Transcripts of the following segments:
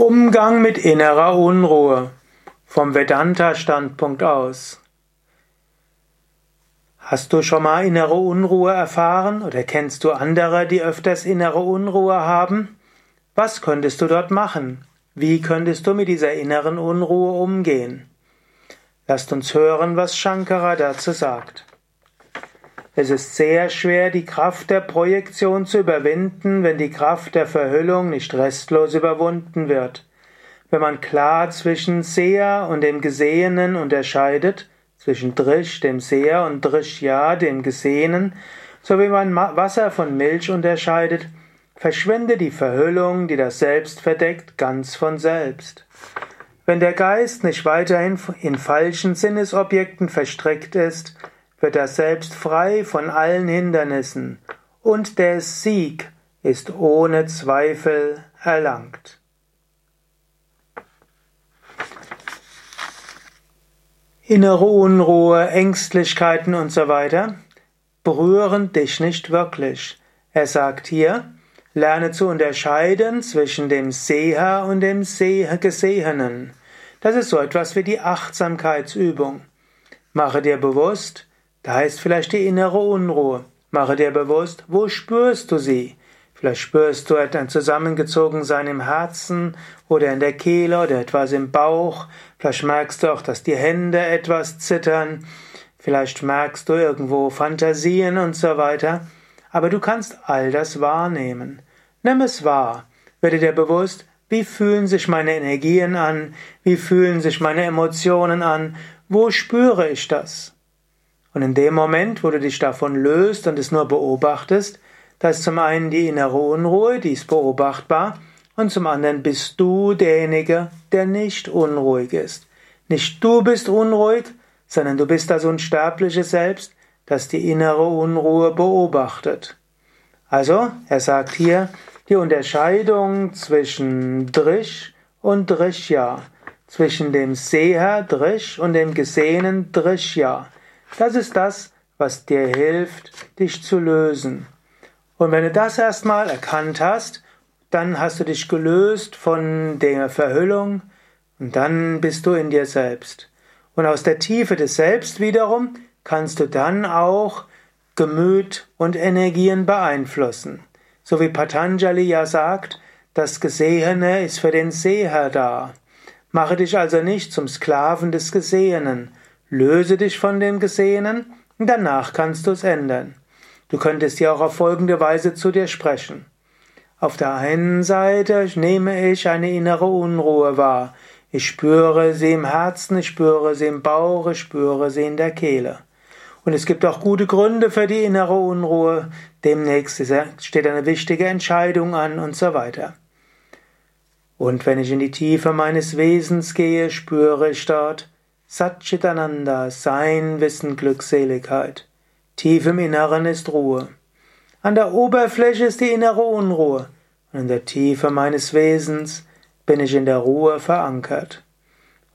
Umgang mit innerer Unruhe vom Vedanta-Standpunkt aus. Hast du schon mal innere Unruhe erfahren oder kennst du andere, die öfters innere Unruhe haben? Was könntest du dort machen? Wie könntest du mit dieser inneren Unruhe umgehen? Lasst uns hören, was Shankara dazu sagt. Es ist sehr schwer, die Kraft der Projektion zu überwinden, wenn die Kraft der Verhüllung nicht restlos überwunden wird. Wenn man klar zwischen Seher und dem Gesehenen unterscheidet, zwischen Drish, dem Seher, und Drishya, dem Gesehenen, so wie man Wasser von Milch unterscheidet, verschwende die Verhüllung, die das Selbst verdeckt, ganz von selbst. Wenn der Geist nicht weiterhin in falschen Sinnesobjekten verstrickt ist, wird er selbst frei von allen Hindernissen und der Sieg ist ohne Zweifel erlangt. Innere Unruhe, Ängstlichkeiten und so weiter berühren dich nicht wirklich. Er sagt hier, lerne zu unterscheiden zwischen dem Seher und dem Gesehenen. Das ist so etwas wie die Achtsamkeitsübung. Mache dir bewusst, da ist vielleicht die innere Unruhe. Mache dir bewusst, wo spürst du sie? Vielleicht spürst du ein Zusammengezogensein im Herzen oder in der Kehle oder etwas im Bauch. Vielleicht merkst du auch, dass die Hände etwas zittern. Vielleicht merkst du irgendwo Fantasien und so weiter. Aber du kannst all das wahrnehmen. Nimm es wahr. Werde dir bewusst, wie fühlen sich meine Energien an? Wie fühlen sich meine Emotionen an? Wo spüre ich das? Und in dem Moment, wo du dich davon löst und es nur beobachtest, da ist zum einen die innere Unruhe, die ist beobachtbar, und zum anderen bist du derjenige, der nicht unruhig ist. Nicht du bist unruhig, sondern du bist das unsterbliche Selbst, das die innere Unruhe beobachtet. Also, er sagt hier, die Unterscheidung zwischen Drish und Drishya, zwischen dem Seher Drish und dem Gesehenen Drishya. Das ist das, was dir hilft, dich zu lösen. Und wenn du das erstmal erkannt hast, dann hast du dich gelöst von der Verhüllung und dann bist du in dir selbst. Und aus der Tiefe des Selbst wiederum kannst du dann auch Gemüt und Energien beeinflussen. So wie Patanjali ja sagt, das Gesehene ist für den Seher da. Mache dich also nicht zum Sklaven des Gesehenen, Löse dich von dem Gesehenen und danach kannst du es ändern. Du könntest ja auch auf folgende Weise zu dir sprechen. Auf der einen Seite nehme ich eine innere Unruhe wahr. Ich spüre sie im Herzen, ich spüre sie im Bauch, ich spüre sie in der Kehle. Und es gibt auch gute Gründe für die innere Unruhe. Demnächst steht eine wichtige Entscheidung an und so weiter. Und wenn ich in die Tiefe meines Wesens gehe, spüre ich dort, Satchitananda, Sein, Wissen, Glückseligkeit. Tief im Inneren ist Ruhe. An der Oberfläche ist die innere Unruhe. Und in der Tiefe meines Wesens bin ich in der Ruhe verankert.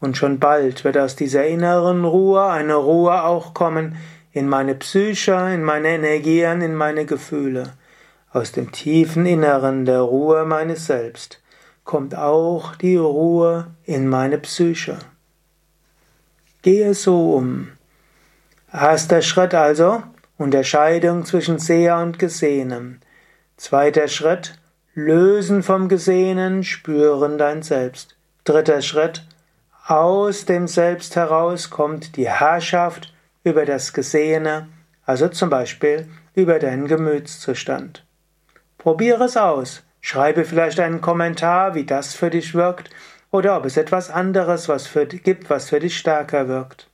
Und schon bald wird aus dieser inneren Ruhe eine Ruhe auch kommen in meine Psyche, in meine Energien, in meine Gefühle. Aus dem tiefen Inneren der Ruhe meines Selbst kommt auch die Ruhe in meine Psyche. Gehe so um. Erster Schritt also, Unterscheidung zwischen Seher und Gesehenem. Zweiter Schritt, Lösen vom Gesehenen, spüren dein Selbst. Dritter Schritt, aus dem Selbst heraus kommt die Herrschaft über das Gesehene, also zum Beispiel über deinen Gemütszustand. Probiere es aus. Schreibe vielleicht einen Kommentar, wie das für dich wirkt oder ob es etwas anderes was für, gibt, was für dich stärker wirkt.